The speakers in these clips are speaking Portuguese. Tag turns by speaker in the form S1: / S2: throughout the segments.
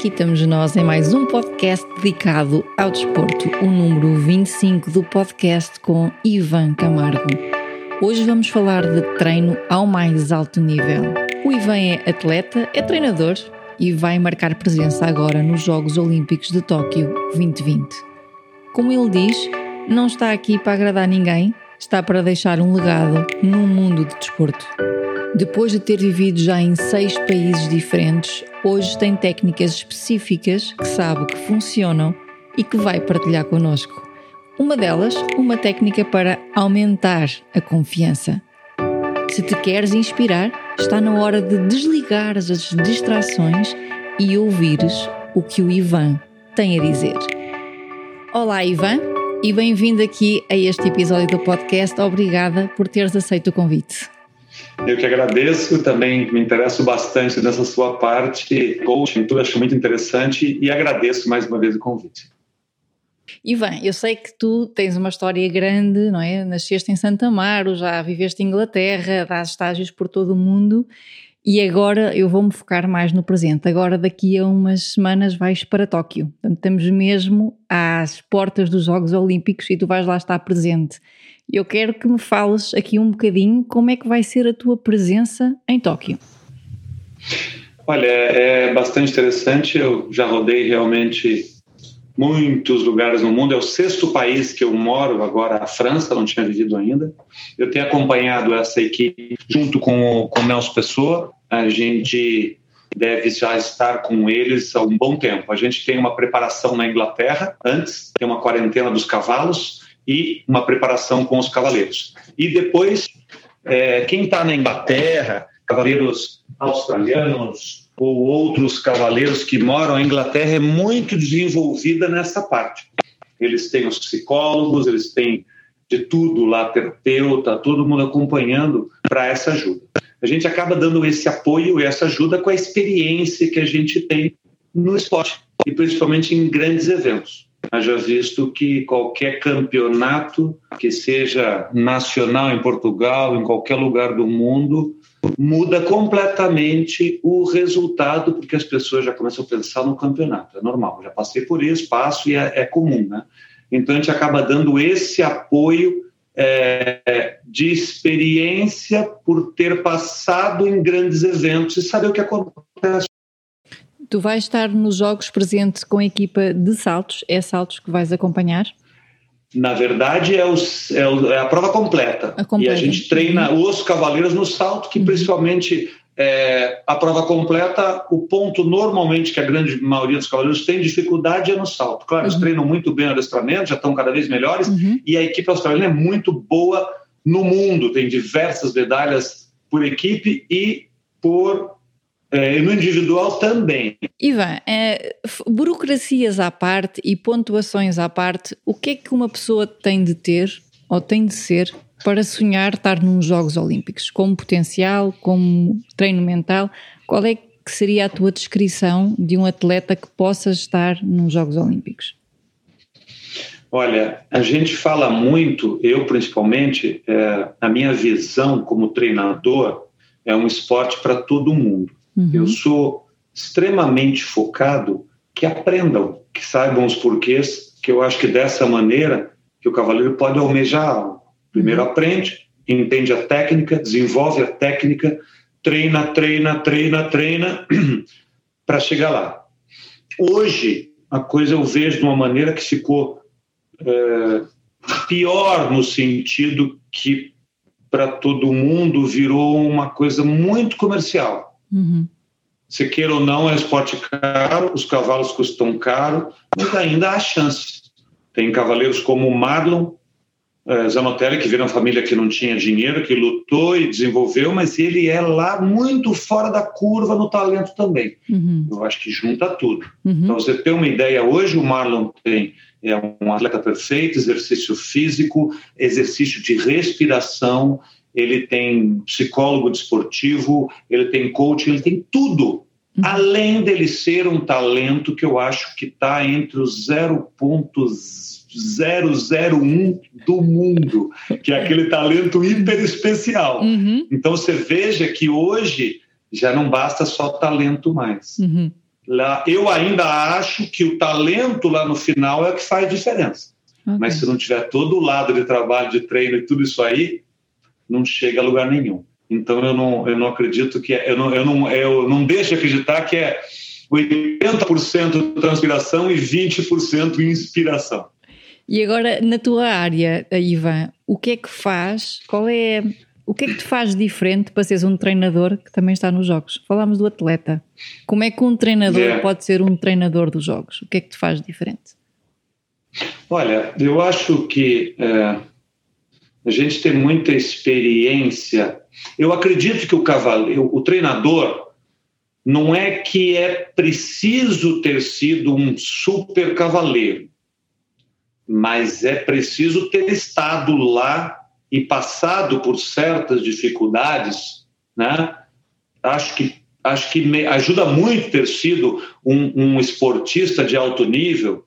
S1: Aqui estamos nós em mais um podcast dedicado ao desporto, o número 25 do podcast com Ivan Camargo. Hoje vamos falar de treino ao mais alto nível. O Ivan é atleta, é treinador e vai marcar presença agora nos Jogos Olímpicos de Tóquio 2020. Como ele diz, não está aqui para agradar ninguém, está para deixar um legado no mundo de desporto. Depois de ter vivido já em seis países diferentes, hoje tem técnicas específicas que sabe que funcionam e que vai partilhar connosco. Uma delas, uma técnica para aumentar a confiança. Se te queres inspirar, está na hora de desligar as distrações e ouvires o que o Ivan tem a dizer. Olá, Ivan, e bem-vindo aqui a este episódio do podcast. Obrigada por teres aceito o convite.
S2: Eu que agradeço, também me interesso bastante nessa sua parte, coaching, tudo acho muito interessante e agradeço mais uma vez o convite.
S1: Ivan, eu sei que tu tens uma história grande, não é? Nasceste em Santa Amaro, já viveste em Inglaterra, dás estágios por todo o mundo e agora eu vou-me focar mais no presente. Agora, daqui a umas semanas, vais para Tóquio. Portanto, estamos mesmo às portas dos Jogos Olímpicos e tu vais lá estar presente. Eu quero que me fales aqui um bocadinho como é que vai ser a tua presença em Tóquio.
S2: Olha, é bastante interessante. Eu já rodei realmente muitos lugares no mundo. É o sexto país que eu moro agora, a França, não tinha vivido ainda. Eu tenho acompanhado essa equipe junto com, com o Nelson Pessoa. A gente deve já estar com eles há um bom tempo. A gente tem uma preparação na Inglaterra antes, tem uma quarentena dos cavalos e uma preparação com os cavaleiros. E depois, é, quem está na Inglaterra, cavaleiros australianos ou outros cavaleiros que moram na Inglaterra, é muito desenvolvida nessa parte. Eles têm os psicólogos, eles têm de tudo lá, terapeuta, todo mundo acompanhando para essa ajuda. A gente acaba dando esse apoio e essa ajuda com a experiência que a gente tem no esporte, e principalmente em grandes eventos haja visto que qualquer campeonato que seja nacional em Portugal, em qualquer lugar do mundo, muda completamente o resultado, porque as pessoas já começam a pensar no campeonato. É normal, já passei por isso, passo e é, é comum, né? Então a gente acaba dando esse apoio é, de experiência por ter passado em grandes eventos e saber o que acontece
S1: Tu vais estar nos jogos presente com a equipa de saltos, é saltos que vais acompanhar?
S2: Na verdade, é, os, é, o, é a prova completa. A completa. E a gente treina uhum. os cavaleiros no salto, que uhum. principalmente é, a prova completa, o ponto normalmente que a grande maioria dos cavaleiros tem dificuldade é no salto. Claro, uhum. eles treinam muito bem o adestramento, já estão cada vez melhores, uhum. e a equipe australiana é muito boa no mundo, tem diversas medalhas por equipe e por é, no individual também.
S1: Ivan, é, burocracias à parte e pontuações à parte, o que é que uma pessoa tem de ter ou tem de ser para sonhar estar nos Jogos Olímpicos? Como potencial, como treino mental? Qual é que seria a tua descrição de um atleta que possa estar nos Jogos Olímpicos?
S2: Olha, a gente fala muito, eu principalmente, é, a minha visão como treinador é um esporte para todo mundo. Uhum. Eu sou extremamente focado que aprendam, que saibam os porquês, que eu acho que dessa maneira que o cavaleiro pode almejar algo. Primeiro uhum. aprende, entende a técnica, desenvolve a técnica, treina, treina, treina, treina, para chegar lá. Hoje, a coisa eu vejo de uma maneira que ficou é, pior no sentido que para todo mundo virou uma coisa muito comercial. Uhum. se queira ou não, é esporte caro, os cavalos custam caro, mas ainda há chance. Tem cavaleiros como o Marlon uh, Zanotelli, que veio uma família que não tinha dinheiro, que lutou e desenvolveu, mas ele é lá muito fora da curva no talento também. Uhum. Eu acho que junta tudo. Uhum. Para você ter uma ideia, hoje o Marlon tem é um atleta perfeito, exercício físico, exercício de respiração, ele tem psicólogo desportivo, ele tem coaching, ele tem tudo. Uhum. Além dele ser um talento que eu acho que está entre os 0.001 do mundo, que é aquele talento hiper especial. Uhum. Então você veja que hoje já não basta só talento mais. Uhum. Lá, eu ainda acho que o talento lá no final é o que faz diferença. Okay. Mas se não tiver todo o lado de trabalho, de treino e tudo isso aí, não chega a lugar nenhum. Então eu não, eu não acredito que é, eu não, eu não, eu não deixo de acreditar que é 80% transpiração e 20% inspiração.
S1: E agora, na tua área, Ivan, o que é que faz? Qual é o que é que te faz diferente para seres um treinador que também está nos jogos? Falámos do atleta. Como é que um treinador é. pode ser um treinador dos jogos? O que é que te faz diferente?
S2: Olha, eu acho que é, a gente tem muita experiência. Eu acredito que o cavaleiro, o treinador, não é que é preciso ter sido um super cavaleiro, mas é preciso ter estado lá e passado por certas dificuldades, né? Acho que acho que ajuda muito ter sido um, um esportista de alto nível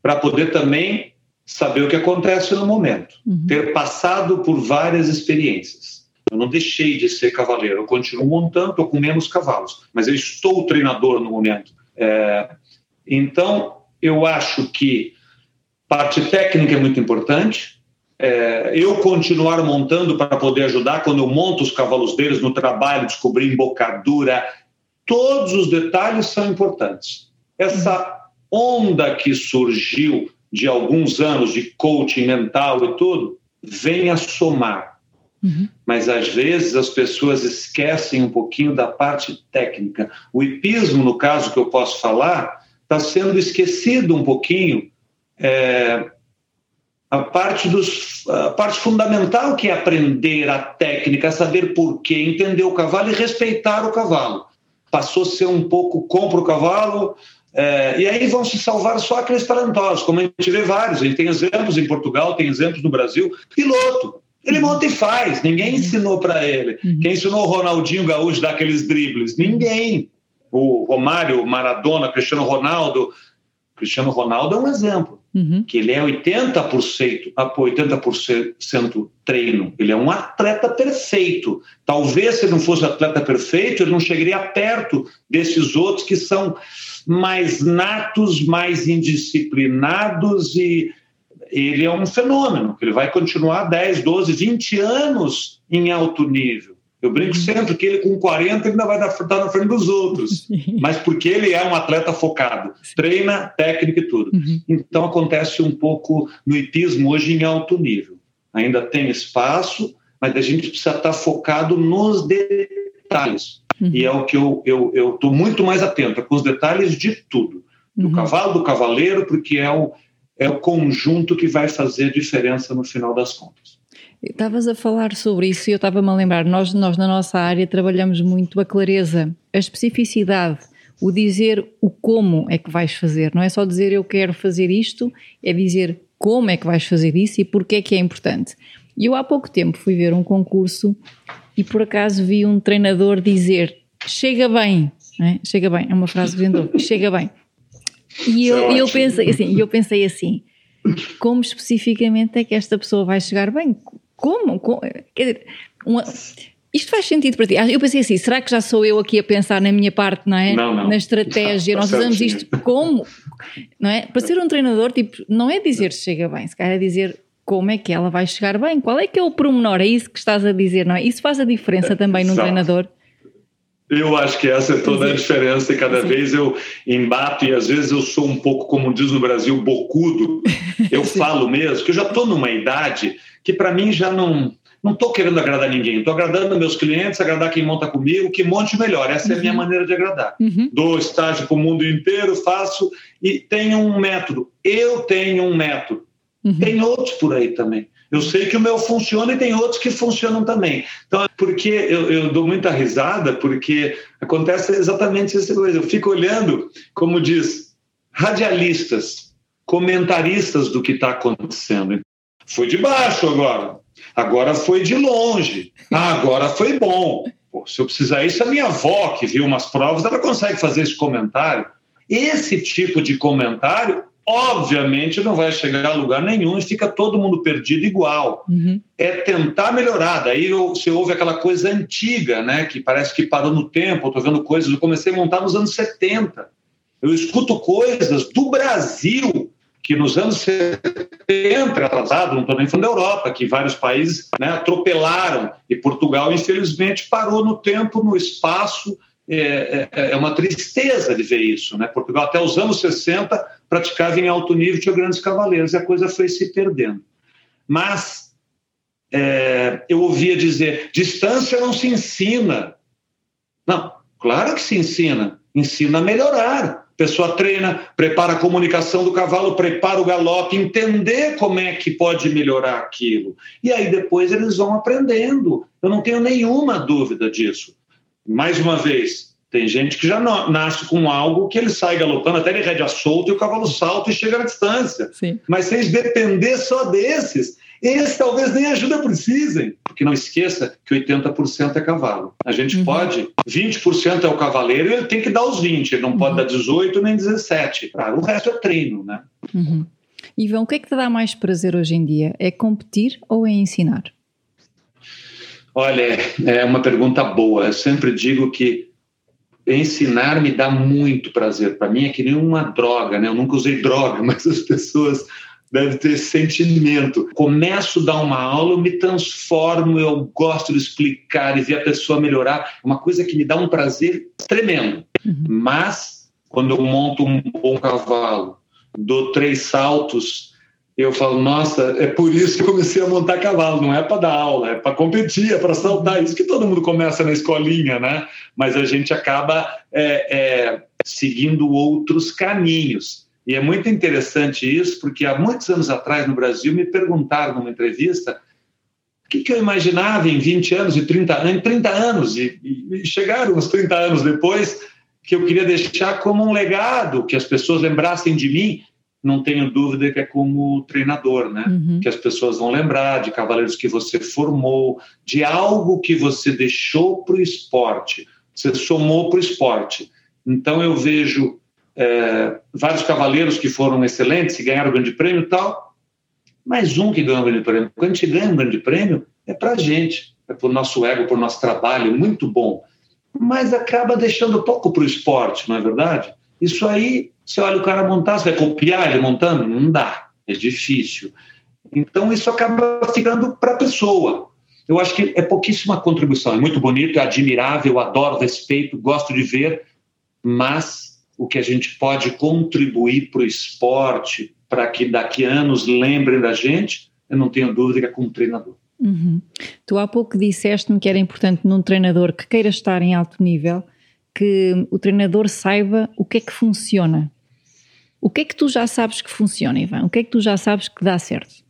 S2: para poder também saber o que acontece no momento, uhum. ter passado por várias experiências. Eu não deixei de ser cavaleiro, eu continuo montando, estou com menos cavalos, mas eu estou treinador no momento. É, então, eu acho que parte técnica é muito importante, é, eu continuar montando para poder ajudar quando eu monto os cavalos deles no trabalho, descobrir embocadura, todos os detalhes são importantes. Essa onda que surgiu de alguns anos de coaching mental e tudo, vem a somar. Uhum. Mas às vezes as pessoas esquecem um pouquinho da parte técnica. O hipismo, no caso que eu posso falar, está sendo esquecido um pouquinho. É, a parte, dos, a parte fundamental que é aprender a técnica, saber porquê, entender o cavalo e respeitar o cavalo. Passou a ser um pouco compra o cavalo, é, e aí vão se salvar só aqueles talentosos, como a gente vê vários. A gente tem exemplos em Portugal, tem exemplos no Brasil. Piloto, ele uhum. monta e faz, ninguém ensinou para ele. Uhum. Quem ensinou o Ronaldinho Gaúcho dar aqueles dribles? Ninguém. O Romário, Maradona, Cristiano Ronaldo. Cristiano Ronaldo é um exemplo uhum. que ele é 80%, 80% treino. Ele é um atleta perfeito. Talvez se ele não fosse atleta perfeito, ele não chegaria perto desses outros que são mais natos, mais indisciplinados e ele é um fenômeno, ele vai continuar 10, 12, 20 anos em alto nível. Eu brinco uhum. sempre que ele com 40 ainda vai estar na frente dos outros, mas porque ele é um atleta focado, treina, técnica e tudo. Uhum. Então acontece um pouco no hipismo hoje em alto nível. Ainda tem espaço, mas a gente precisa estar focado nos detalhes. Uhum. E é o que eu estou eu, eu muito mais atento, com os detalhes de tudo. Do uhum. cavalo, do cavaleiro, porque é o, é o conjunto que vai fazer diferença no final das contas.
S1: Estavas a falar sobre isso e eu estava-me a lembrar, nós, nós na nossa área trabalhamos muito a clareza, a especificidade, o dizer o como é que vais fazer, não é só dizer eu quero fazer isto, é dizer como é que vais fazer isso e porque é que é importante. E eu há pouco tempo fui ver um concurso e por acaso vi um treinador dizer chega bem, é? chega bem, é uma frase vendedor, chega bem. E eu, é eu pensei assim, eu pensei assim, como especificamente é que esta pessoa vai chegar bem? Como? Como? Quer dizer, uma, isto faz sentido para ti? Eu pensei assim, será que já sou eu aqui a pensar na minha parte, não é?
S2: Não, não.
S1: Na estratégia, não, nós usamos isto como? Não é? Para ser um treinador, tipo, não é dizer se chega bem, se calhar é dizer como é que ela vai chegar bem, qual é que é o promenor, é isso que estás a dizer, não é? Isso faz a diferença também num treinador?
S2: Eu acho que essa é toda a diferença e cada Sim. vez eu embato e às vezes eu sou um pouco, como diz no Brasil, bocudo. Eu falo mesmo que eu já estou numa idade que para mim já não não estou querendo agradar ninguém, estou agradando meus clientes, agradar quem monta comigo, que monte melhor. Essa uhum. é a minha uhum. maneira de agradar. Uhum. Dou estágio para o mundo inteiro, faço e tenho um método. Eu tenho um método. Uhum. Tem outros por aí também. Eu sei que o meu funciona e tem outros que funcionam também. Então, porque eu, eu dou muita risada, porque acontece exatamente essa coisa. Eu fico olhando, como diz, radialistas, comentaristas do que está acontecendo. Foi de baixo agora, agora foi de longe, ah, agora foi bom. Pô, se eu precisar isso, a minha avó, que viu umas provas, ela consegue fazer esse comentário. Esse tipo de comentário obviamente não vai chegar a lugar nenhum e fica todo mundo perdido igual. Uhum. É tentar melhorar. Daí você ouve aquela coisa antiga, né, que parece que parou no tempo. Eu estou vendo coisas, eu comecei a montar nos anos 70. Eu escuto coisas do Brasil que nos anos 70, atrasado, não estou nem falando da Europa, que vários países né, atropelaram e Portugal, infelizmente, parou no tempo, no espaço é, é, é, uma tristeza de ver isso. Né? Portugal, até os anos 60, praticava em alto nível, tinha grandes cavaleiros, e a coisa foi se perdendo. Mas é, eu ouvia dizer: distância não se ensina. Não, claro que se ensina, ensina a melhorar. A pessoa treina, prepara a comunicação do cavalo, prepara o galope, entender como é que pode melhorar aquilo. E aí depois eles vão aprendendo. Eu não tenho nenhuma dúvida disso mais uma vez, tem gente que já nasce com algo que ele sai galopando até ele rédea solto e o cavalo salta e chega na distância. Sim. Mas se eles depender só desses, esses talvez nem ajuda precisem. Porque não esqueça que 80% é cavalo. A gente uhum. pode, 20% é o cavaleiro e ele tem que dar os 20, ele não uhum. pode dar 18 nem 17. Claro, o resto é treino, né?
S1: Uhum. Ivan, o que é que te dá mais prazer hoje em dia? É competir ou é ensinar?
S2: Olha, é uma pergunta boa. Eu sempre digo que ensinar me dá muito prazer. Para mim é que nem uma droga, né? Eu nunca usei droga, mas as pessoas devem ter esse sentimento. Começo a dar uma aula, eu me transformo, eu gosto de explicar e ver a pessoa melhorar. É uma coisa que me dá um prazer tremendo. Uhum. Mas quando eu monto um bom cavalo, dou três saltos eu falo, nossa, é por isso que eu comecei a montar cavalo, não é para dar aula, é para competir, é para saltar. Isso que todo mundo começa na escolinha, né? Mas a gente acaba é, é, seguindo outros caminhos. E é muito interessante isso, porque há muitos anos atrás no Brasil me perguntaram numa entrevista o que, que eu imaginava em 20 anos e 30 anos, em 30 anos, e, e chegaram uns 30 anos depois, que eu queria deixar como um legado, que as pessoas lembrassem de mim não tenho dúvida que é como treinador, né? Uhum. Que as pessoas vão lembrar de cavaleiros que você formou, de algo que você deixou para o esporte, você somou para o esporte. Então eu vejo é, vários cavaleiros que foram excelentes, que ganharam o grande prêmio e tal, mais um que ganhou o grande prêmio. Quando a gente ganha um grande prêmio, é para a gente, é para o nosso ego, para o nosso trabalho, muito bom. Mas acaba deixando pouco para o esporte, não é verdade? Isso aí você olha o cara montar, você vai copiar ele montando? Não dá, é difícil. Então isso acaba ficando para a pessoa. Eu acho que é pouquíssima contribuição. É muito bonito, é admirável, adoro, respeito, gosto de ver, mas o que a gente pode contribuir para o esporte, para que daqui a anos lembrem da gente, eu não tenho dúvida que é como treinador.
S1: Uhum. Tu há pouco disseste-me que era importante num treinador que queira estar em alto nível que o treinador saiba o que é que funciona. O que é que tu já sabes que funciona, Ivan? O que é que tu já sabes que dá certo?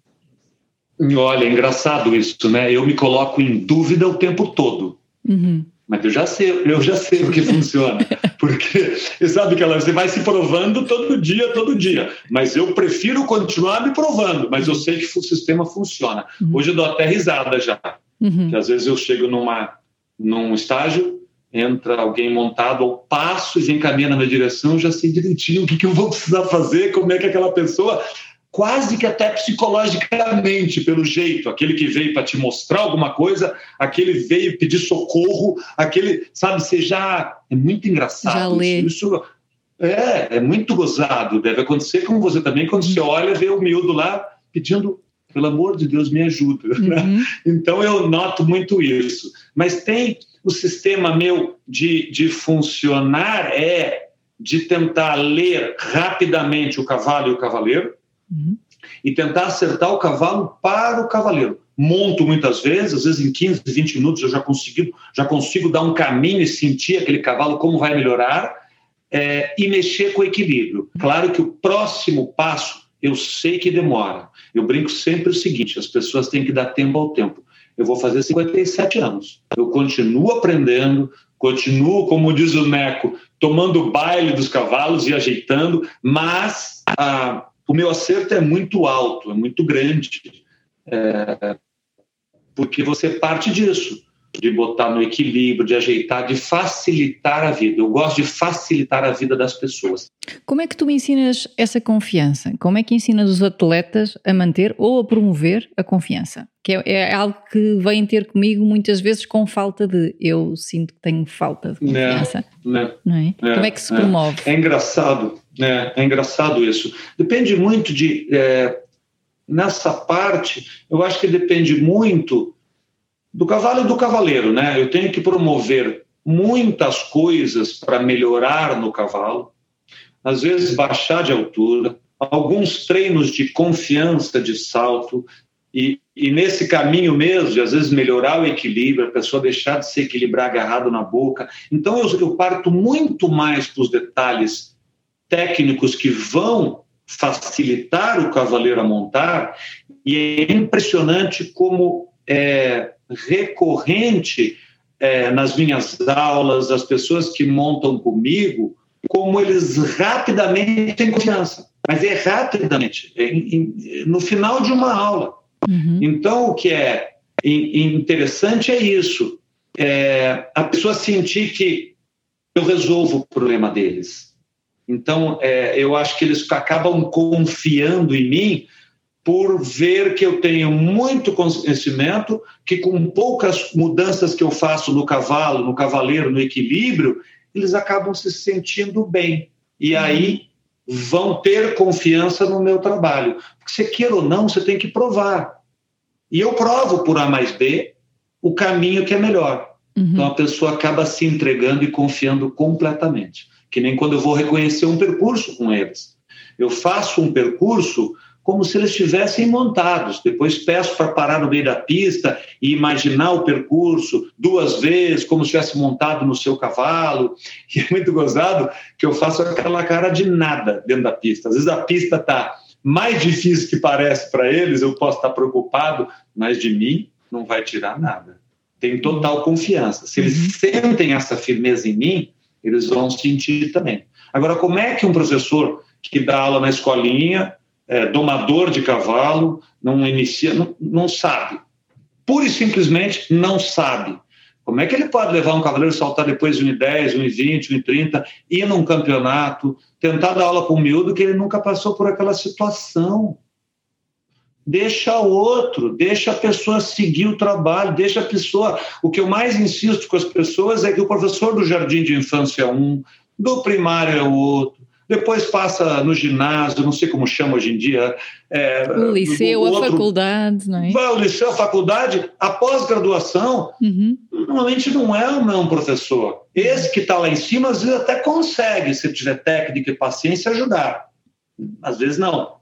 S2: Olha, é engraçado isso, né? Eu me coloco em dúvida o tempo todo. Uhum. Mas eu já sei, eu já sei o que funciona. Porque você sabe que você vai se provando todo dia, todo dia. Mas eu prefiro continuar me provando, mas eu sei que o sistema funciona. Uhum. Hoje eu dou até risada já. Uhum. Que às vezes eu chego numa, num estágio, entra alguém montado ao passo e vem caminhar na minha direção, já sei direitinho o que, que eu vou precisar fazer, como é que aquela pessoa, quase que até psicologicamente, pelo jeito, aquele que veio para te mostrar alguma coisa, aquele veio pedir socorro, aquele, sabe, você já. É muito engraçado.
S1: Já lê.
S2: Isso, isso é, é muito gozado. Deve acontecer com você também, quando você olha, vê o miúdo lá pedindo pelo amor de Deus, me ajuda. Né? Uhum. Né? Então eu noto muito isso. Mas tem o sistema meu de, de funcionar é de tentar ler rapidamente o cavalo e o cavaleiro uhum. e tentar acertar o cavalo para o cavaleiro. monto muitas vezes, às vezes em 15, 20 minutos eu já consigo, já consigo dar um caminho e sentir aquele cavalo como vai melhorar é, e mexer com o equilíbrio. Claro que o próximo passo eu sei que demora. Eu brinco sempre o seguinte: as pessoas têm que dar tempo ao tempo. Eu vou fazer 57 anos. Eu continuo aprendendo, continuo, como diz o Neco, tomando o baile dos cavalos e ajeitando, mas ah, o meu acerto é muito alto, é muito grande. É, porque você parte disso de botar no equilíbrio, de ajeitar, de facilitar a vida. Eu gosto de facilitar a vida das pessoas.
S1: Como é que tu ensinas essa confiança? Como é que ensinas os atletas a manter ou a promover a confiança? Que é, é algo que vêm ter comigo muitas vezes com falta de. Eu sinto que tenho falta de né, confiança. Né, não é? é? Como é que se promove?
S2: É, é engraçado, né? É engraçado isso. Depende muito de. É, nessa parte, eu acho que depende muito do cavalo e do cavaleiro, né? Eu tenho que promover muitas coisas para melhorar no cavalo, às vezes baixar de altura, alguns treinos de confiança de salto e, e nesse caminho mesmo, de, às vezes melhorar o equilíbrio, a pessoa deixar de se equilibrar agarrado na boca. Então eu, eu parto muito mais para os detalhes técnicos que vão facilitar o cavaleiro a montar e é impressionante como é, recorrente é, nas minhas aulas, as pessoas que montam comigo, como eles rapidamente têm confiança. Mas é rapidamente, é, em, no final de uma aula. Uhum. Então, o que é interessante é isso: é a pessoa sentir que eu resolvo o problema deles. Então, é, eu acho que eles acabam confiando em mim por ver que eu tenho muito conhecimento, que com poucas mudanças que eu faço no cavalo, no cavaleiro, no equilíbrio, eles acabam se sentindo bem. E uhum. aí vão ter confiança no meu trabalho. Porque você queira ou não, você tem que provar. E eu provo por A mais B o caminho que é melhor. Uhum. Então a pessoa acaba se entregando e confiando completamente. Que nem quando eu vou reconhecer um percurso com eles. Eu faço um percurso como se eles estivessem montados. Depois peço para parar no meio da pista e imaginar o percurso duas vezes, como se estivesse montado no seu cavalo. E é muito gozado que eu faço aquela cara de nada dentro da pista. Às vezes a pista está mais difícil que parece para eles, eu posso estar preocupado, mas de mim não vai tirar nada. Tenho total confiança. Se eles uhum. sentem essa firmeza em mim, eles vão sentir também. Agora, como é que um professor que dá aula na escolinha é, domador de cavalo, não inicia, não, não sabe. Pura e simplesmente não sabe. Como é que ele pode levar um cavaleiro saltar depois de 1,10, 1,20, 1,30, ir num campeonato, tentar dar aula para um miúdo que ele nunca passou por aquela situação? Deixa o outro, deixa a pessoa seguir o trabalho, deixa a pessoa. O que eu mais insisto com as pessoas é que o professor do jardim de infância é um, do primário é o outro, depois passa no ginásio, não sei como chama hoje em dia.
S1: É, o liceu, o outro, a faculdade, não é?
S2: Vai ao liceu, a faculdade, a pós-graduação, uhum. normalmente não é o mesmo professor. Esse que está lá em cima, às vezes até consegue, se tiver técnica e paciência, ajudar. Às vezes não.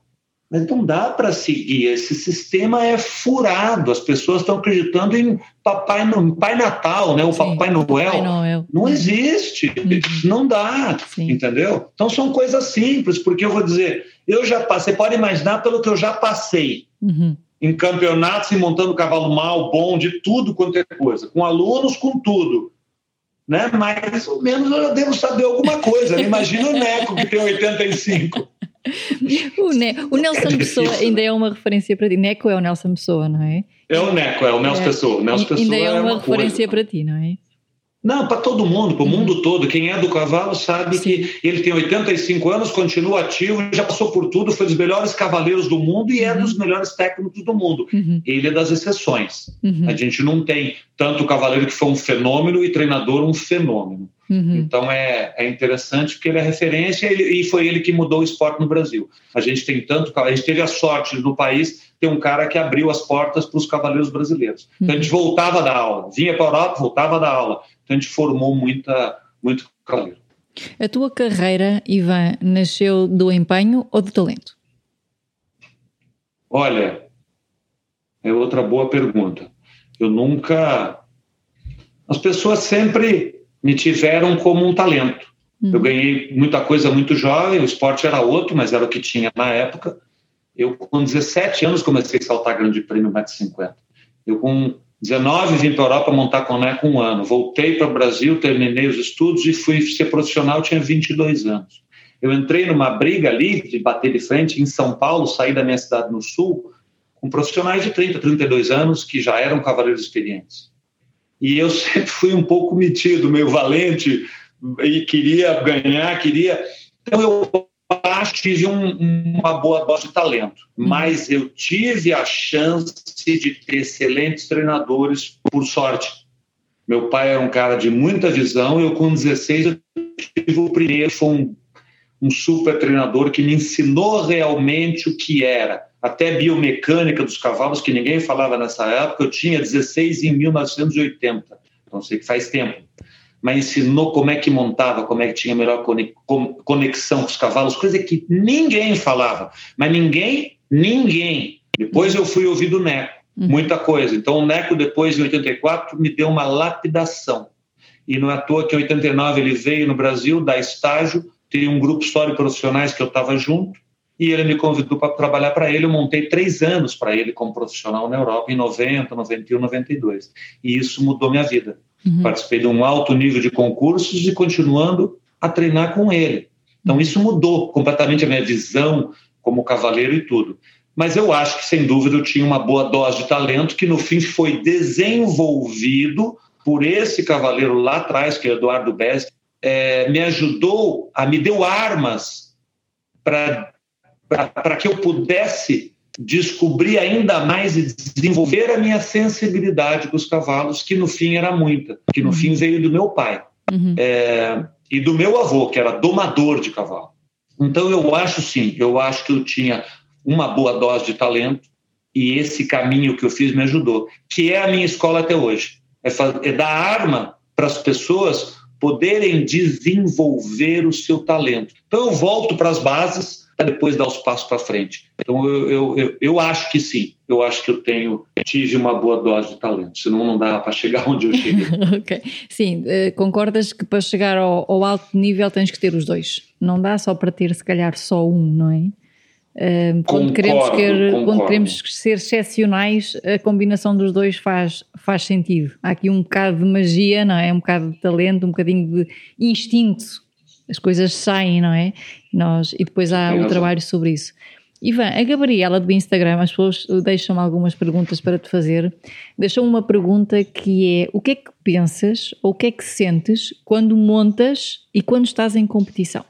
S2: Mas não dá para seguir. Esse sistema é furado. As pessoas estão acreditando em Papai, no, Pai Natal, né? o Sim, Papai Noel. Papai Noel. Não existe. Uhum. Não dá. Sim. Entendeu? Então são coisas simples, porque eu vou dizer, eu já passei, pode imaginar pelo que eu já passei. Uhum. Em campeonatos e montando cavalo mal, bom, de tudo quanto é coisa. Com alunos, com tudo. Né? Mais ou menos eu devo saber alguma coisa. Imagina o Neco, que tem 85
S1: o, ne o Nelson Pessoa ainda é uma referência para ti. Neco é o Nelson Pessoa, não é?
S2: É o Neco, é o Nelson é. Pessoa. O Nelson Pessoa
S1: ainda é uma, é uma referência coisa. para ti, não é?
S2: Não, para todo mundo, para o mundo uhum. todo. Quem é do cavalo sabe Sim. que ele tem 85 anos, continua ativo, já passou por tudo, foi dos melhores cavaleiros do mundo e é uhum. é dos melhores técnicos do mundo. Uhum. Ele é das exceções. Uhum. A gente não tem tanto cavaleiro que foi um fenômeno e treinador um fenômeno. Uhum. Então é, é interessante porque ele é referência e, e foi ele que mudou o esporte no Brasil. A gente tem tanto, a gente teve a sorte no país ter um cara que abriu as portas para os cavaleiros brasileiros. Então a gente uhum. voltava da aula, vinha para a Europa, voltava da aula então a gente formou muita, muito cavaleiro.
S1: A tua carreira, Ivan, nasceu do empenho ou do talento?
S2: Olha, É outra boa pergunta. Eu nunca. As pessoas sempre me tiveram como um talento. Uhum. Eu ganhei muita coisa muito jovem, o esporte era outro, mas era o que tinha na época. Eu, com 17 anos, comecei a saltar grande prêmio mais de 50. Eu, com 19, vim para a Europa montar coneco um ano. Voltei para o Brasil, terminei os estudos e fui ser profissional, tinha 22 anos. Eu entrei numa briga ali, de bater de frente, em São Paulo, saí da minha cidade no Sul, com profissionais de 30, 32 anos que já eram cavaleiros experientes. E eu sempre fui um pouco metido, meio valente, e queria ganhar, queria. Então eu acho que tive um, uma boa dose de talento, uhum. mas eu tive a chance de ter excelentes treinadores por sorte. Meu pai era um cara de muita visão, eu com 16 eu tive o primeiro, foi um, um super treinador que me ensinou realmente o que era, até biomecânica dos cavalos, que ninguém falava nessa época, eu tinha 16 em 1980, então sei que faz tempo mas ensinou como é que montava, como é que tinha melhor conexão com os cavalos, coisa que ninguém falava, mas ninguém, ninguém. Depois eu fui ouvir do Neco, uhum. muita coisa. Então o Neco, depois, em 84, me deu uma lapidação. E não é à toa que em 89 ele veio no Brasil dar estágio, tem um grupo histórico profissionais que eu estava junto, e ele me convidou para trabalhar para ele. Eu montei três anos para ele como profissional na Europa, em 90, 91, 92. E isso mudou minha vida. Uhum. Participei de um alto nível de concursos e continuando a treinar com ele. Então, isso mudou completamente a minha visão como cavaleiro e tudo. Mas eu acho que, sem dúvida, eu tinha uma boa dose de talento que, no fim, foi desenvolvido por esse cavaleiro lá atrás, que é Eduardo Best, é, me ajudou, a me deu armas para que eu pudesse descobrir ainda mais e desenvolver a minha sensibilidade com os cavalos, que no fim era muita, que no uhum. fim veio do meu pai uhum. é, e do meu avô, que era domador de cavalo. Então eu acho sim, eu acho que eu tinha uma boa dose de talento e esse caminho que eu fiz me ajudou, que é a minha escola até hoje. É, é dar arma para as pessoas poderem desenvolver o seu talento. Então eu volto para as bases para depois dar os passos para frente. Então eu, eu, eu, eu, acho que sim, eu acho que eu tenho tive uma boa dose de talento, senão não dá para chegar onde eu cheguei.
S1: ok, sim, uh, concordas que para chegar ao, ao, alto nível tens que ter os dois, não dá só para ter se calhar só um, não é? Uh, quando, concordo, queremos quer, quando queremos ser excepcionais, a combinação dos dois faz, faz sentido. Há aqui um bocado de magia, não é? Um bocado de talento, um bocadinho de instinto as coisas saem, não é? Nós, e depois há o trabalho sobre isso. Ivan, a Gabriela do Instagram, as pessoas deixam algumas perguntas para te fazer. Deixou uma pergunta que é: o que é que pensas ou o que é que sentes quando montas e quando estás em competição?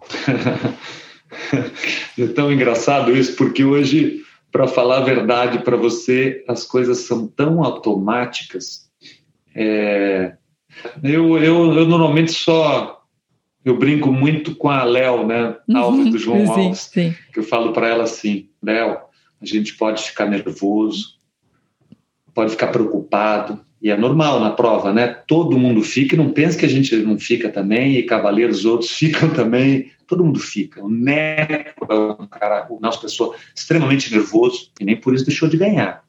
S2: é tão engraçado isso, porque hoje, para falar a verdade para você, as coisas são tão automáticas. É... Eu, eu, eu normalmente só eu brinco muito com a Léo, né? Uhum. Alves do João sim, Alves, sim. que eu falo para ela assim, Léo, a gente pode ficar nervoso, pode ficar preocupado, e é normal na prova, né? Todo mundo fica, e não pensa que a gente não fica também, e cavaleiros outros ficam também, todo mundo fica. O Neco é um cara, o nosso pessoa extremamente nervoso, e nem por isso deixou de ganhar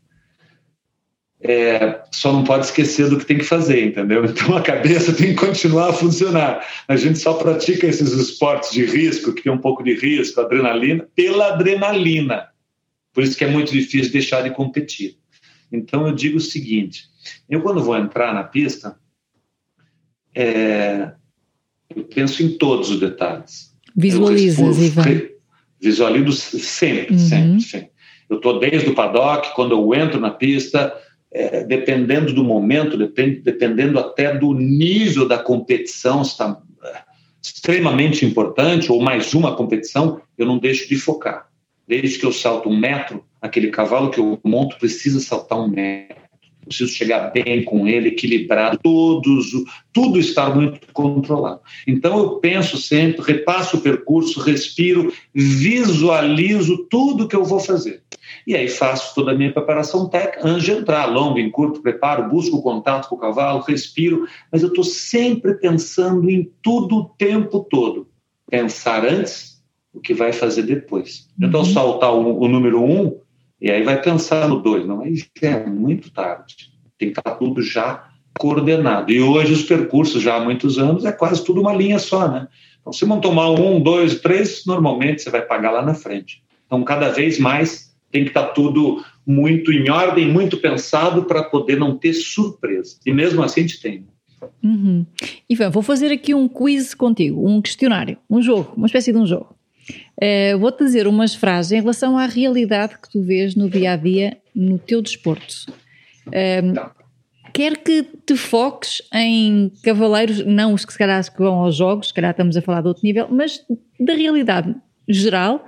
S2: é, só não pode esquecer do que tem que fazer, entendeu? Então a cabeça tem que continuar a funcionar. A gente só pratica esses esportes de risco, que tem um pouco de risco, adrenalina, pela adrenalina. Por isso que é muito difícil deixar de competir. Então eu digo o seguinte: eu quando vou entrar na pista, é, eu penso em todos os detalhes.
S1: Visualizas, Ivan.
S2: Visualizo sempre, uhum. sempre, sempre. Eu estou desde o paddock, quando eu entro na pista, é, dependendo do momento, depend, dependendo até do nível da competição, está é, extremamente importante, ou mais uma competição, eu não deixo de focar. Desde que eu salto um metro, aquele cavalo que eu monto precisa saltar um metro. Preciso chegar bem com ele, equilibrado, todos, tudo estar muito controlado. Então eu penso sempre, repasso o percurso, respiro, visualizo tudo que eu vou fazer. E aí faço toda a minha preparação técnica antes de entrar, longo, em curto, preparo, busco o contato com o cavalo, respiro, mas eu estou sempre pensando em tudo o tempo todo. Pensar antes o que vai fazer depois. Então, uhum. Saltar o, o número um, E aí vai pensar no dois, não, mas é muito tarde. Tem que estar tudo já coordenado. E hoje os percursos, já há muitos anos, é quase tudo uma linha só, né? Então, se não tomar um, dois, três, normalmente você vai pagar lá na frente. Então, cada vez mais tem que estar tudo muito em ordem, muito pensado para poder não ter surpresa. E mesmo assim a gente tem.
S1: Uhum. Ivan, vou fazer aqui um quiz contigo, um questionário, um jogo, uma espécie de um jogo. Uh, Vou-te dizer umas frases em relação à realidade que tu vês no dia a dia no teu desporto. Uh, quer que te foques em cavaleiros, não os que se calhar que vão aos jogos, se calhar estamos a falar de outro nível, mas da realidade geral,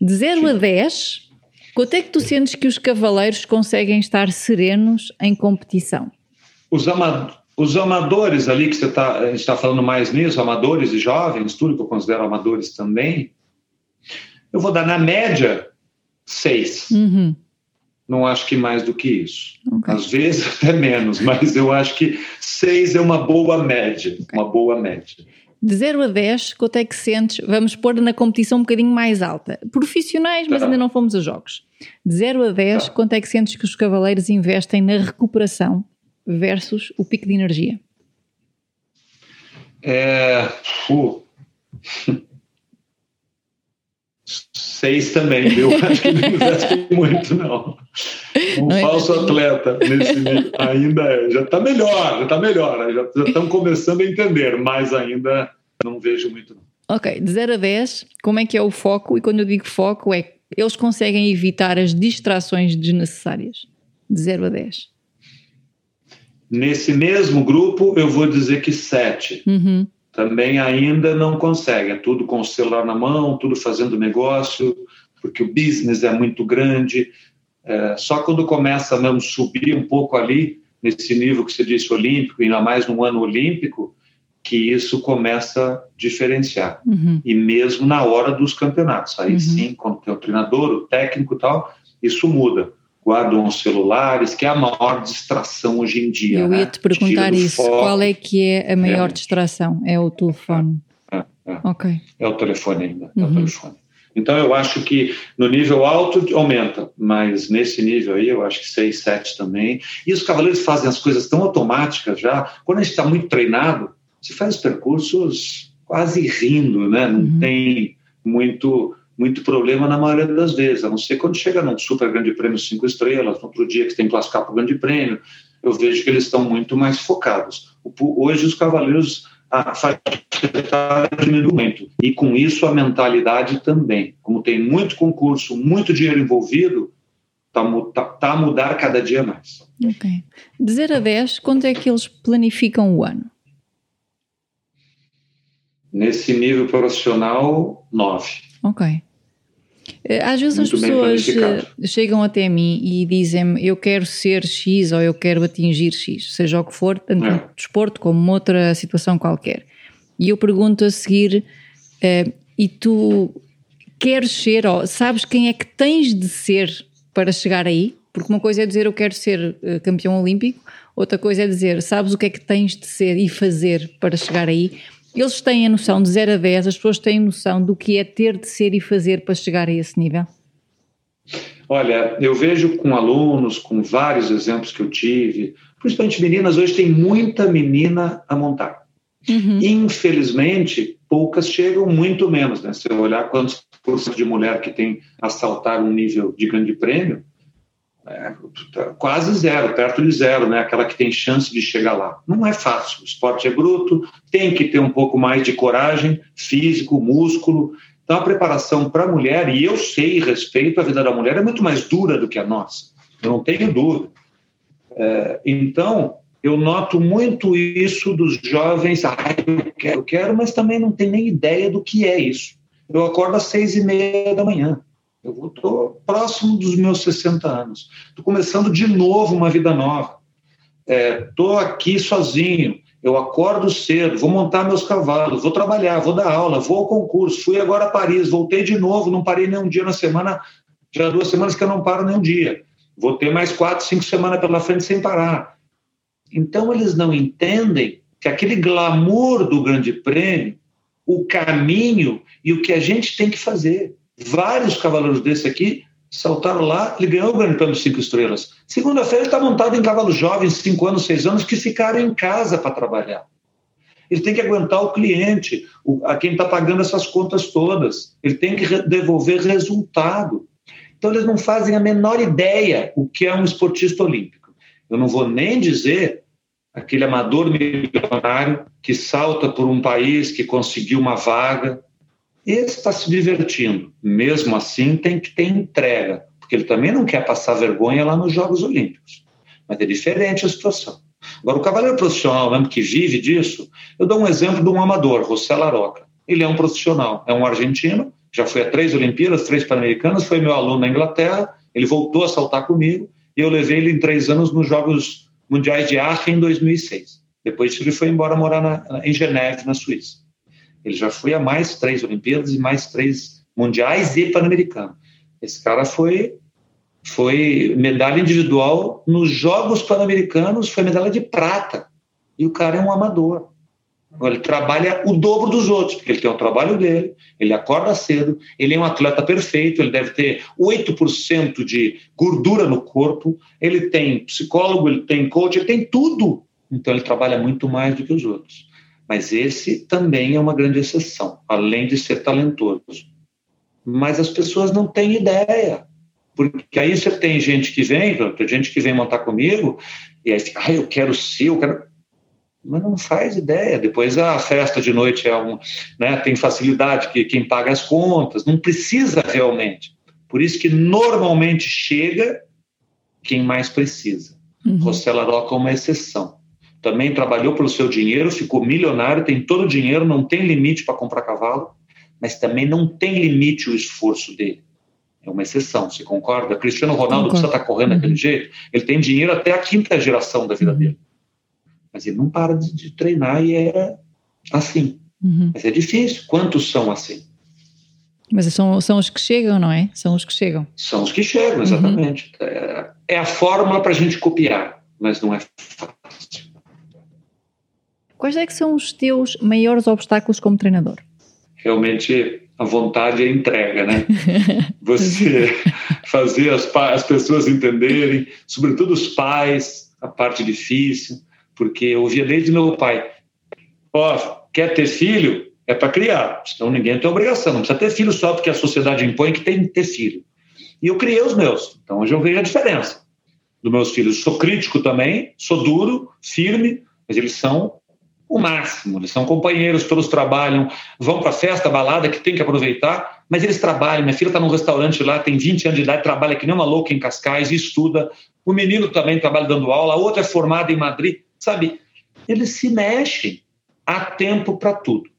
S1: de 0 a 10, quanto é que tu sentes que os cavaleiros conseguem estar serenos em competição?
S2: Os, ama os amadores ali, que você tá, a gente está falando mais nisso, amadores e jovens, tudo que eu considero amadores também, eu vou dar na média seis.
S1: Uhum.
S2: Não acho que mais do que isso. Okay. Às vezes até menos, mas eu acho que seis é uma boa média. Okay. Uma boa média.
S1: De 0 a 10, quanto é que sentes? Vamos pôr na competição um bocadinho mais alta. Profissionais, mas tá. ainda não fomos a jogos. De 0 a 10, tá. quanto é que sentes que os cavaleiros investem na recuperação versus o pico de energia?
S2: É. Uh. Seis também, viu? Acho que não investe muito, não. Um não falso atleta nesse nível ainda é. Já está melhor, já está melhor. Já, já estão começando a entender, mas ainda não vejo muito, não.
S1: Ok, de 0 a 10, como é que é o foco? E quando eu digo foco, é eles conseguem evitar as distrações desnecessárias. De 0 a 10.
S2: Nesse mesmo grupo, eu vou dizer que 7.
S1: Uhum
S2: também ainda não consegue. É tudo com o celular na mão, tudo fazendo negócio, porque o business é muito grande. É, só quando começa a mesmo subir um pouco ali, nesse nível que você disse olímpico, ainda mais no ano olímpico, que isso começa a diferenciar.
S1: Uhum.
S2: E mesmo na hora dos campeonatos. Aí uhum. sim, quando tem o treinador, o técnico e tal, isso muda guardam os celulares, que é a maior distração hoje em dia.
S1: Eu
S2: né?
S1: ia te perguntar isso. Foco. Qual é que é a maior é. distração? É o telefone.
S2: É, é, é.
S1: Ok.
S2: É o telefone ainda. Uhum. É o uhum. telefone. Então eu acho que no nível alto aumenta, mas nesse nível aí eu acho que 6, 7 também. E os cavaleiros fazem as coisas tão automáticas já. Quando a gente está muito treinado, você faz percursos quase rindo, né? Não uhum. tem muito muito problema na maioria das vezes, a não ser quando chega num super grande prêmio cinco estrelas, no outro dia que tem que classificar para o grande prêmio, eu vejo que eles estão muito mais focados. Hoje os cavaleiros a faixa diminuiu muito, e com isso a mentalidade também. Como tem muito concurso, muito dinheiro envolvido, está tá, tá a mudar cada dia mais.
S1: Ok. De 0 a 10, quando é que eles planificam o ano?
S2: Nesse nível profissional, 9.
S1: Ok. Eh, às vezes Muito as pessoas eh, chegam até mim e dizem-me eu quero ser X ou eu quero atingir X, seja o que for, tanto é. no desporto como outra situação qualquer. E eu pergunto a seguir, uh, e tu queres ser, ou sabes quem é que tens de ser para chegar aí? Porque uma coisa é dizer eu quero ser uh, campeão olímpico, outra coisa é dizer sabes o que é que tens de ser e fazer para chegar aí? Eles têm a noção de 0 a 10, as pessoas têm noção do que é ter de ser e fazer para chegar a esse nível?
S2: Olha, eu vejo com alunos, com vários exemplos que eu tive, principalmente meninas, hoje tem muita menina a montar.
S1: Uhum.
S2: Infelizmente, poucas chegam, muito menos. Né? Se eu olhar quantos por cento de mulher que tem a saltar um nível de grande prêmio, é, quase zero, perto de zero, né? aquela que tem chance de chegar lá. Não é fácil, o esporte é bruto, tem que ter um pouco mais de coragem, físico, músculo. Então, a preparação para a mulher, e eu sei e respeito a vida da mulher, é muito mais dura do que a nossa, eu não tenho dúvida. É, então, eu noto muito isso dos jovens, ah, eu quero, eu quero, mas também não tem nem ideia do que é isso. Eu acordo às seis e meia da manhã. Eu estou próximo dos meus 60 anos. Estou começando de novo uma vida nova. Estou é, aqui sozinho. Eu acordo cedo, vou montar meus cavalos, vou trabalhar, vou dar aula, vou ao concurso. Fui agora a Paris, voltei de novo, não parei nenhum dia na semana. Já duas semanas que eu não paro nenhum dia. Vou ter mais quatro, cinco semanas pela frente sem parar. Então eles não entendem que aquele glamour do Grande Prêmio, o caminho e o que a gente tem que fazer vários cavaleiros desse aqui saltaram lá, ele ganhou o Grande Prêmio Cinco Estrelas. Segunda-feira ele está montado em cavalos jovens, cinco anos, seis anos, que ficaram em casa para trabalhar. Ele tem que aguentar o cliente, o, a quem está pagando essas contas todas. Ele tem que re devolver resultado. Então eles não fazem a menor ideia o que é um esportista olímpico. Eu não vou nem dizer aquele amador milionário que salta por um país que conseguiu uma vaga, esse está se divertindo. Mesmo assim, tem que ter entrega, porque ele também não quer passar vergonha lá nos Jogos Olímpicos. Mas é diferente a situação. Agora, o cavaleiro profissional, mesmo que vive disso, eu dou um exemplo de um amador, José Laroca. Ele é um profissional, é um argentino, já foi a três Olimpíadas, três Pan-Americanas, foi meu aluno na Inglaterra, ele voltou a saltar comigo e eu levei ele em três anos nos Jogos Mundiais de Aachen em 2006. Depois ele foi embora morar na, em Geneve, na Suíça. Ele já foi a mais três Olimpíadas e mais três mundiais e pan-americano. Esse cara foi foi medalha individual nos Jogos Pan-Americanos, foi medalha de prata. E o cara é um amador. Ele trabalha o dobro dos outros, porque ele tem o trabalho dele, ele acorda cedo, ele é um atleta perfeito, ele deve ter 8% de gordura no corpo, ele tem psicólogo, ele tem coach, ele tem tudo. Então ele trabalha muito mais do que os outros. Mas esse também é uma grande exceção, além de ser talentoso. Mas as pessoas não têm ideia. Porque aí você tem gente que vem, tem gente que vem montar comigo, e aí fica, ah, eu quero ser, eu quero. Mas não faz ideia. Depois a festa de noite é um, né, tem facilidade que quem paga as contas, não precisa realmente. Por isso que normalmente chega quem mais precisa. Uhum. Laroca é uma exceção também trabalhou pelo seu dinheiro, ficou milionário, tem todo o dinheiro, não tem limite para comprar cavalo, mas também não tem limite o esforço dele. É uma exceção, você concorda? Cristiano Ronaldo Concordo. precisa estar tá correndo uhum. daquele jeito, ele tem dinheiro até a quinta geração da vida uhum. dele. Mas ele não para de, de treinar e é assim. Uhum. Mas é difícil. Quantos são assim?
S1: Mas são, são os que chegam, não é? São os que chegam.
S2: São os que chegam, exatamente. Uhum. É, é a fórmula para a gente copiar, mas não é fácil.
S1: Quais é que são os teus maiores obstáculos como treinador?
S2: Realmente a vontade e a entrega, né? Você fazer as, as pessoas entenderem, sobretudo os pais, a parte difícil, porque eu ouvia desde meu pai, ó, oh, quer ter filho? É para criar, senão ninguém tem obrigação, não precisa ter filho só porque a sociedade impõe que tem que ter filho. E eu criei os meus, então hoje eu vejo a diferença dos meus filhos. Sou crítico também, sou duro, firme, mas eles são o máximo. Eles são companheiros, todos trabalham, vão para festa, balada, que tem que aproveitar, mas eles trabalham. Minha filha está num restaurante lá, tem 20 anos de idade, trabalha que nem uma louca em Cascais e estuda. O menino também trabalha dando aula, a outra é formada em Madrid. Sabe, eles se mexem. Há tempo para tudo.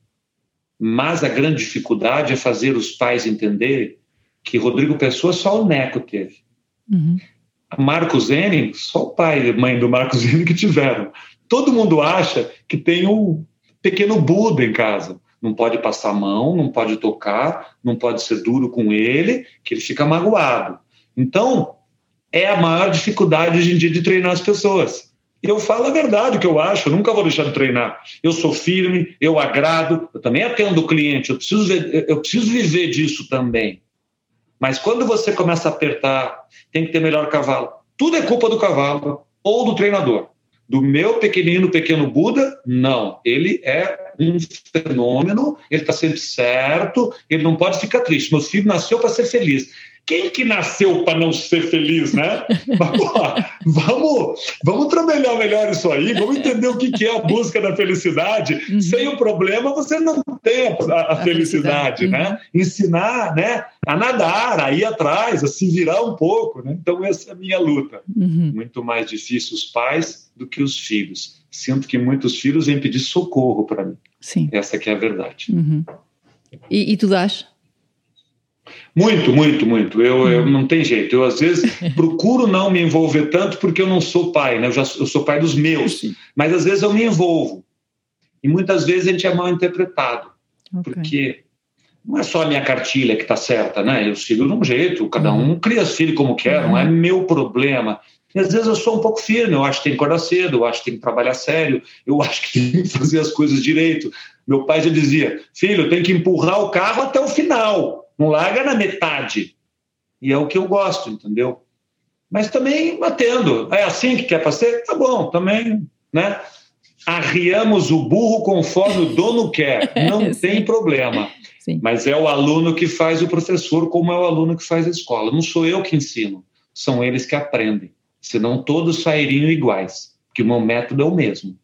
S2: Mas a grande dificuldade é fazer os pais entenderem que Rodrigo Pessoa só o Neco teve. Uhum. Marcos Henning, só o pai e mãe do Marcos Henning que tiveram. Todo mundo acha que tem um pequeno Buda em casa. Não pode passar a mão, não pode tocar, não pode ser duro com ele, que ele fica magoado. Então, é a maior dificuldade hoje em dia de treinar as pessoas. E eu falo a verdade, o que eu acho, eu nunca vou deixar de treinar. Eu sou firme, eu agrado, eu também atendo o cliente, eu preciso, ver, eu preciso viver disso também. Mas quando você começa a apertar, tem que ter melhor cavalo. Tudo é culpa do cavalo ou do treinador. Do meu pequenino pequeno Buda, não. Ele é um fenômeno, ele está sempre certo, ele não pode ficar triste. Meu filho nasceu para ser feliz. Quem que nasceu para não ser feliz, né? vamos, vamos trabalhar melhor isso aí, vamos entender o que, é a busca da felicidade. Uhum. Sem o problema, você não tem a, a, a felicidade, né? Uhum. Ensinar né, a nadar, a ir atrás, a se virar um pouco. Né? Então, essa é a minha luta. Uhum. Muito mais difícil os pais do que os filhos. Sinto que muitos filhos vêm pedir socorro para mim. Sim. Essa que é a verdade.
S1: Uhum. E, e tu dás?
S2: Muito, muito, muito. Eu, eu, não tem jeito. Eu às vezes procuro não me envolver tanto porque eu não sou pai, né? Eu já eu sou pai dos meus, mas às vezes eu me envolvo. E muitas vezes a gente é mal interpretado, okay. porque não é só a minha cartilha que está certa, né? Eu sigo de um jeito, cada um uhum. cria os filhos como quer, não é uhum. meu problema. E às vezes eu sou um pouco firme, eu acho que tem que acordar cedo, eu acho que tem que trabalhar sério, eu acho que tem que fazer as coisas direito. Meu pai já dizia: filho, tem que empurrar o carro até o final não larga na metade. E é o que eu gosto, entendeu? Mas também batendo. É assim que quer fazer? Tá bom, também, né? Arriamos o burro conforme o dono quer, não tem problema. Sim. Mas é o aluno que faz o professor, como é o aluno que faz a escola. Não sou eu que ensino, são eles que aprendem. Senão todos sairiam iguais, que o meu método é o mesmo.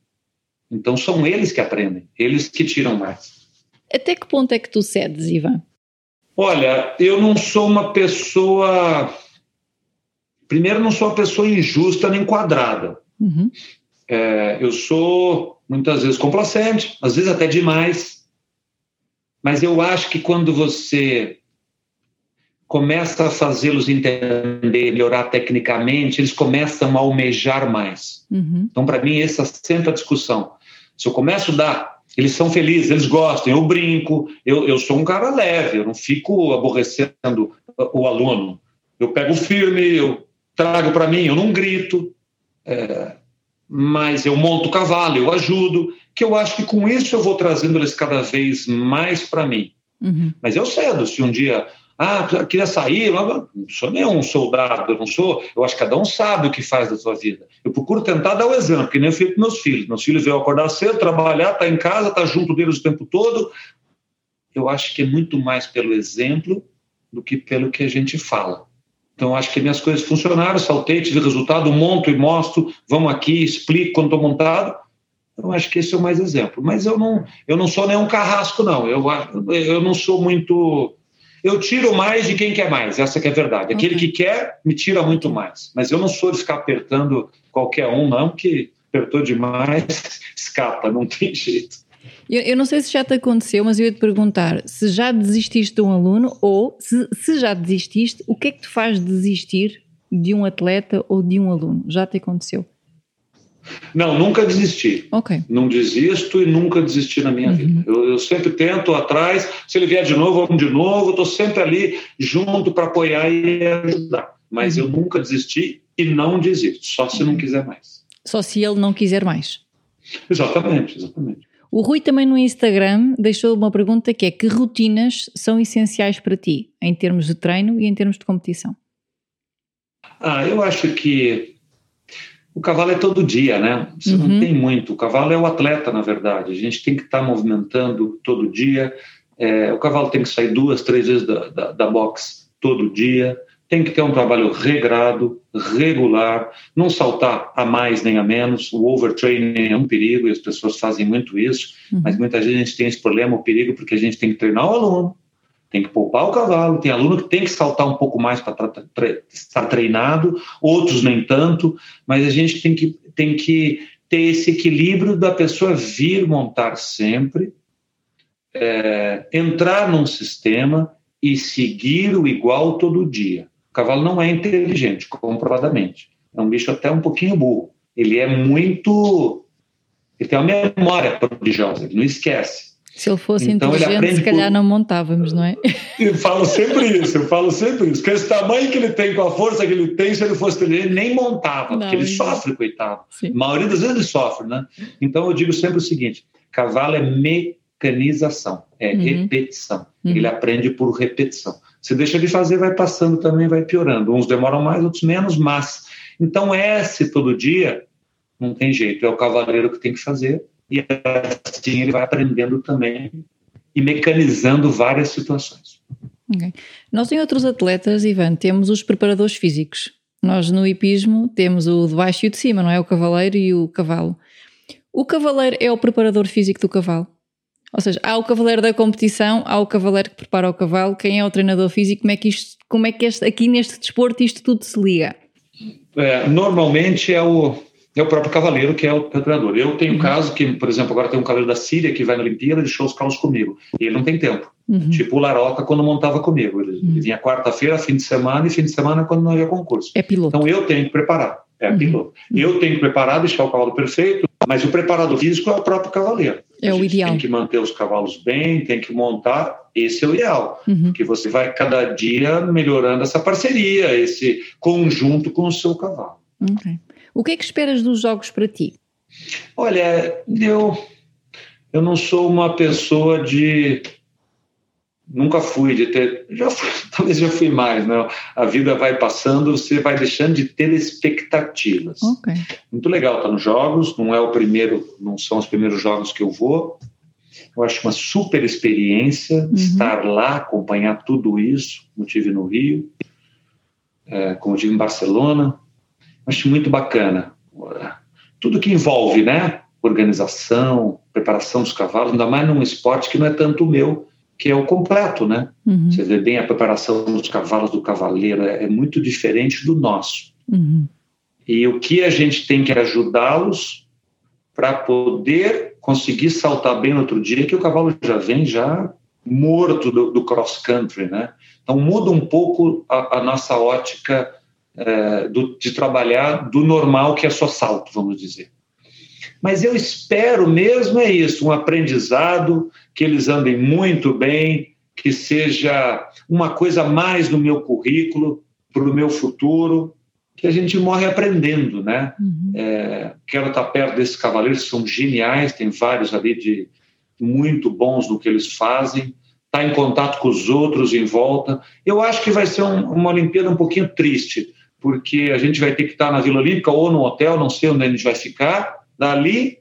S2: Então são eles que aprendem, eles que tiram mais.
S1: Até que ponto é que tu cedes, Ivan?
S2: Olha, eu não sou uma pessoa. Primeiro, não sou uma pessoa injusta nem quadrada. Uhum. É, eu sou muitas vezes complacente, às vezes até demais. Mas eu acho que quando você começa a fazê-los entender, melhorar tecnicamente, eles começam a almejar mais. Uhum. Então, para mim, essa é sempre a discussão. Se eu começo a dar, eles são felizes, eles gostam, eu brinco, eu, eu sou um cara leve, eu não fico aborrecendo o aluno. Eu pego firme, eu trago para mim, eu não grito, é, mas eu monto o cavalo, eu ajudo, que eu acho que com isso eu vou trazendo eles cada vez mais para mim. Uhum. Mas eu cedo, se um dia ah, queria sair, não sou nenhum soldado, eu não sou. Eu acho que cada um sabe o que faz da sua vida. Eu procuro tentar dar o exemplo, que nem eu fiz para meus filhos. Meus filhos veio acordar cedo, trabalhar, estar tá em casa, estar tá junto deles o tempo todo. Eu acho que é muito mais pelo exemplo do que pelo que a gente fala. Então, acho que minhas coisas funcionaram, saltei, tive resultado, monto e mostro, vamos aqui, explico quando estou montado. Eu acho que esse é o mais exemplo. Mas eu não, eu não sou nenhum carrasco, não. Eu, eu não sou muito eu tiro mais de quem quer mais, essa que é a verdade. Aquele okay. que quer, me tira muito mais. Mas eu não sou de ficar apertando qualquer um, não, que apertou demais, escapa, não tem jeito.
S1: Eu, eu, não sei se já te aconteceu, mas eu ia te perguntar se já desististe de um aluno ou se, se já desististe, o que é que te faz desistir de um atleta ou de um aluno? Já te aconteceu?
S2: Não, nunca desisti.
S1: Okay.
S2: Não desisto e nunca desisti na minha uhum. vida. Eu, eu, sempre tento atrás. Se ele vier de novo, vamos de novo. Estou sempre ali junto para apoiar e ajudar. Mas uhum. eu nunca desisti e não desisto, só se uhum. não quiser mais.
S1: Só se ele não quiser mais.
S2: Exatamente, exatamente.
S1: O Rui também no Instagram deixou uma pergunta que é que rotinas são essenciais para ti, em termos de treino e em termos de competição?
S2: Ah, eu acho que o cavalo é todo dia, né? Você uhum. não tem muito. O cavalo é o atleta, na verdade. A gente tem que estar tá movimentando todo dia. É, o cavalo tem que sair duas, três vezes da, da, da box todo dia. Tem que ter um trabalho regrado, regular, não saltar a mais nem a menos. O overtraining é um perigo e as pessoas fazem muito isso, uhum. mas muitas vezes a gente tem esse problema, o perigo, porque a gente tem que treinar o aluno, tem que poupar o cavalo, tem aluno que tem que saltar um pouco mais para estar treinado, outros nem tanto, mas a gente tem que, tem que ter esse equilíbrio da pessoa vir montar sempre, é, entrar num sistema e seguir o igual todo dia. O cavalo não é inteligente, comprovadamente. É um bicho até um pouquinho burro. Ele é muito. Ele tem uma memória prodigiosa, ele não esquece.
S1: Se ele fosse então, inteligente, ele se calhar por... não montávamos, não é?
S2: Eu falo sempre isso, eu falo sempre isso. Que esse tamanho que ele tem, com a força que ele tem, se ele fosse inteligente, nem montava, não, porque ele sofre, coitado. Sim. A maioria das vezes ele sofre, né? Então eu digo sempre o seguinte: cavalo é mecanização, é uhum. repetição. Uhum. Ele aprende por repetição. Se deixa de fazer, vai passando também, vai piorando. Uns demoram mais, outros menos, mas. Então, esse todo dia, não tem jeito, é o cavaleiro que tem que fazer e assim ele vai aprendendo também e mecanizando várias situações.
S1: Okay. Nós em outros atletas, Ivan, temos os preparadores físicos. Nós no hipismo temos o de baixo e o de cima, não é? O cavaleiro e o cavalo. O cavaleiro é o preparador físico do cavalo. Ou seja, há o cavaleiro da competição, há o cavaleiro que prepara o cavalo, quem é o treinador físico, como é que, isto, como é que este, aqui neste desporto isto tudo se liga?
S2: É, normalmente é o, é o próprio cavaleiro que é o, é o treinador. Eu tenho uhum. caso que, por exemplo, agora tem um cavaleiro da Síria que vai na Olimpíada e deixou os carros comigo. E ele não tem tempo. Uhum. Tipo o Laroca quando montava comigo. Ele, uhum. vinha quarta-feira, fim de semana e fim de semana quando não havia concurso.
S1: É piloto.
S2: Então eu tenho que preparar. É uhum. piloto. Eu tenho que preparar, deixar o cavalo perfeito, mas o preparador físico é o próprio cavaleiro.
S1: É o ideal.
S2: Tem que manter os cavalos bem, tem que montar. Esse é o ideal. Uhum. Que você vai cada dia melhorando essa parceria, esse conjunto com o seu cavalo.
S1: Okay. O que é que esperas dos jogos para ti?
S2: Olha, eu, eu não sou uma pessoa de nunca fui de ter, já fui, talvez já fui mais, né? A vida vai passando, você vai deixando de ter expectativas.
S1: Okay.
S2: Muito legal estar nos jogos, não é o primeiro, não são os primeiros jogos que eu vou. Eu acho uma super experiência uhum. estar lá, acompanhar tudo isso, como tive no Rio, é, como tive em Barcelona. Acho muito bacana. Tudo que envolve, né? Organização, preparação dos cavalos, ainda mais num esporte que não é tanto o meu, que é o completo, né? Uhum. Você vê bem a preparação dos cavalos do cavaleiro, é, é muito diferente do nosso.
S1: Uhum.
S2: E o que a gente tem que ajudá-los para poder conseguir saltar bem no outro dia, que o cavalo já vem já morto do, do cross country, né? Então muda um pouco a, a nossa ótica é, do, de trabalhar do normal que é só salto, vamos dizer. Mas eu espero mesmo é isso, um aprendizado, que eles andem muito bem, que seja uma coisa mais no meu currículo, para o meu futuro, que a gente morre aprendendo, né? Uhum. É, quero estar perto desses cavaleiros, são geniais, tem vários ali de muito bons no que eles fazem, estar tá em contato com os outros em volta. Eu acho que vai ser um, uma Olimpíada um pouquinho triste, porque a gente vai ter que estar na Vila Olímpica ou no hotel, não sei onde a gente vai ficar, dali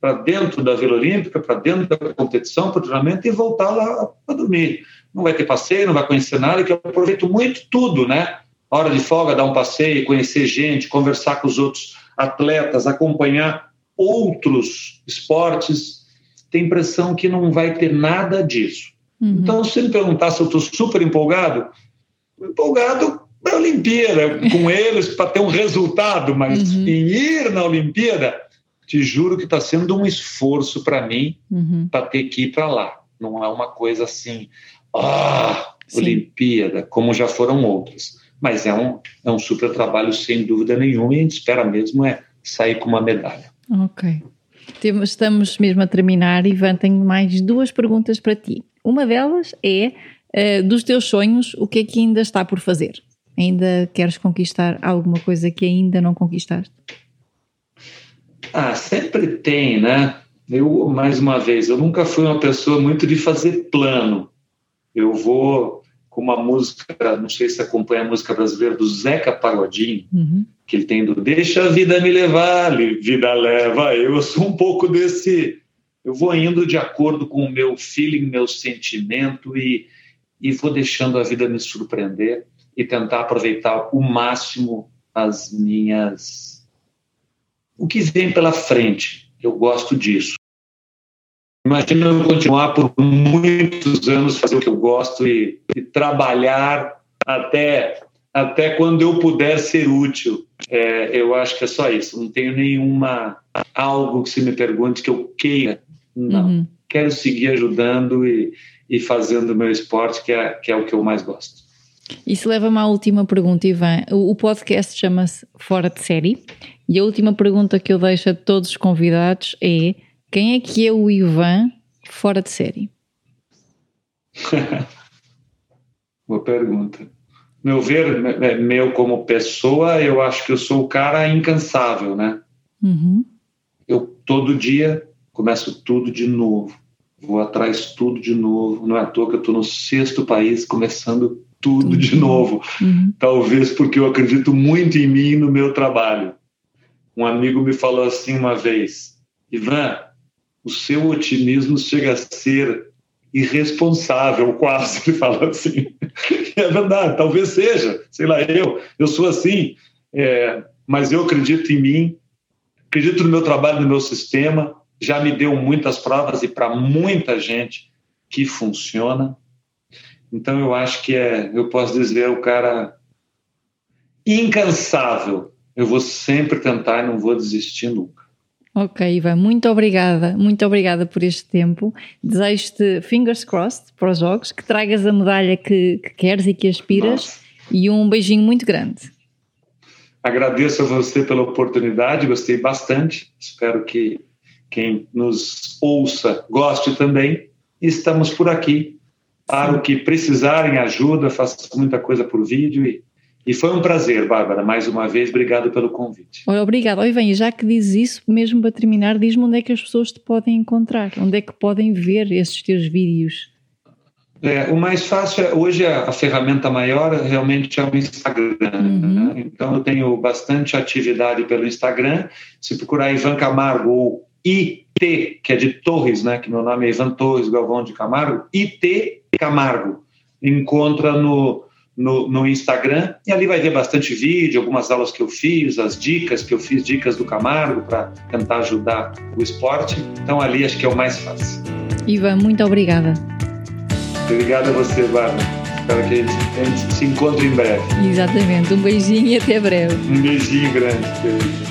S2: para dentro da Vila Olímpica, para dentro da competição, para o treinamento e voltar lá para dormir. Não vai ter passeio, não vai conhecer nada, que eu aproveito muito tudo, né? Hora de folga, dar um passeio, conhecer gente, conversar com os outros atletas, acompanhar outros esportes. Tem impressão que não vai ter nada disso. Uhum. Então, se me perguntar se eu estou super empolgado, empolgado para a Olimpíada, com eles, para ter um resultado, mas uhum. em ir na Olimpíada, te juro que está sendo um esforço para mim uhum. para ter que ir para lá. Não é uma coisa assim, ah, Olimpíada, como já foram outras. Mas é um, é um super trabalho, sem dúvida nenhuma, e a gente espera mesmo é sair com uma medalha.
S1: Ok. Estamos mesmo a terminar, Ivan. Tenho mais duas perguntas para ti. Uma delas é uh, dos teus sonhos, o que é que ainda está por fazer? Ainda queres conquistar alguma coisa que ainda não conquistaste?
S2: Ah, sempre tem, né? Eu, mais uma vez, eu nunca fui uma pessoa muito de fazer plano. Eu vou com uma música, não sei se acompanha a música brasileira do Zeca Pagodinho, uhum. que ele tem do Deixa a vida me levar, vida leva. Eu sou um pouco desse. Eu vou indo de acordo com o meu feeling, meu sentimento e, e vou deixando a vida me surpreender e tentar aproveitar o máximo as minhas. o que vem pela frente. Eu gosto disso. Imagina eu continuar por muitos anos fazer o que eu gosto e, e trabalhar até, até quando eu puder ser útil. É, eu acho que é só isso. Não tenho nenhuma algo que se me pergunte que eu queira. Não. Uhum. Quero seguir ajudando e, e fazendo o meu esporte, que é, que é o que eu mais gosto.
S1: Isso leva-me à última pergunta, Ivan. O podcast chama-se Fora de Série e a última pergunta que eu deixo a todos os convidados é: quem é que é o Ivan fora de série?
S2: Boa pergunta. Meu ver, meu como pessoa, eu acho que eu sou o cara incansável, né?
S1: Uhum.
S2: Eu todo dia começo tudo de novo, vou atrás tudo de novo. Não é à toa que eu estou no sexto país começando tudo de novo. Uhum. Talvez porque eu acredito muito em mim e no meu trabalho. Um amigo me falou assim uma vez: Ivan, o seu otimismo chega a ser irresponsável, quase. Ele fala assim. é verdade, talvez seja, sei lá, eu, eu sou assim, é, mas eu acredito em mim, acredito no meu trabalho, no meu sistema, já me deu muitas provas e para muita gente que funciona. Então eu acho que é, eu posso dizer, o cara incansável. Eu vou sempre tentar e não vou desistir nunca.
S1: Ok, Ivan, muito obrigada, muito obrigada por este tempo. Desejo-te fingers crossed para os jogos, que tragas a medalha que, que queres e que aspiras Nossa. e um beijinho muito grande.
S2: Agradeço a você pela oportunidade, gostei bastante. Espero que quem nos ouça goste também. Estamos por aqui para o que precisarem ajuda, faço muita coisa por vídeo e, e foi um prazer, Bárbara, mais uma vez, obrigado pelo convite.
S1: Obrigado. Oi, vem, já que dizes isso, mesmo para terminar, diz-me onde é que as pessoas te podem encontrar, onde é que podem ver esses teus vídeos.
S2: É, o mais fácil é, hoje a, a, ferramenta maior realmente é o Instagram. Uhum. Né? Então eu tenho bastante atividade pelo Instagram. Se procurar Ivan Camargo ou IT, que é de Torres, né? Que meu nome é Ivan Torres Galvão de Camargo, IT Camargo. Encontra no, no, no, Instagram e ali vai ver bastante vídeo, algumas aulas que eu fiz, as dicas que eu fiz, dicas do Camargo para tentar ajudar o esporte. Então ali acho que é o mais fácil.
S1: Ivan, muito obrigada.
S2: Obrigado a você, Bárbara. Espero que a gente, a gente se encontre em breve.
S1: Exatamente. Um beijinho e até breve.
S2: Um beijinho grande, querido.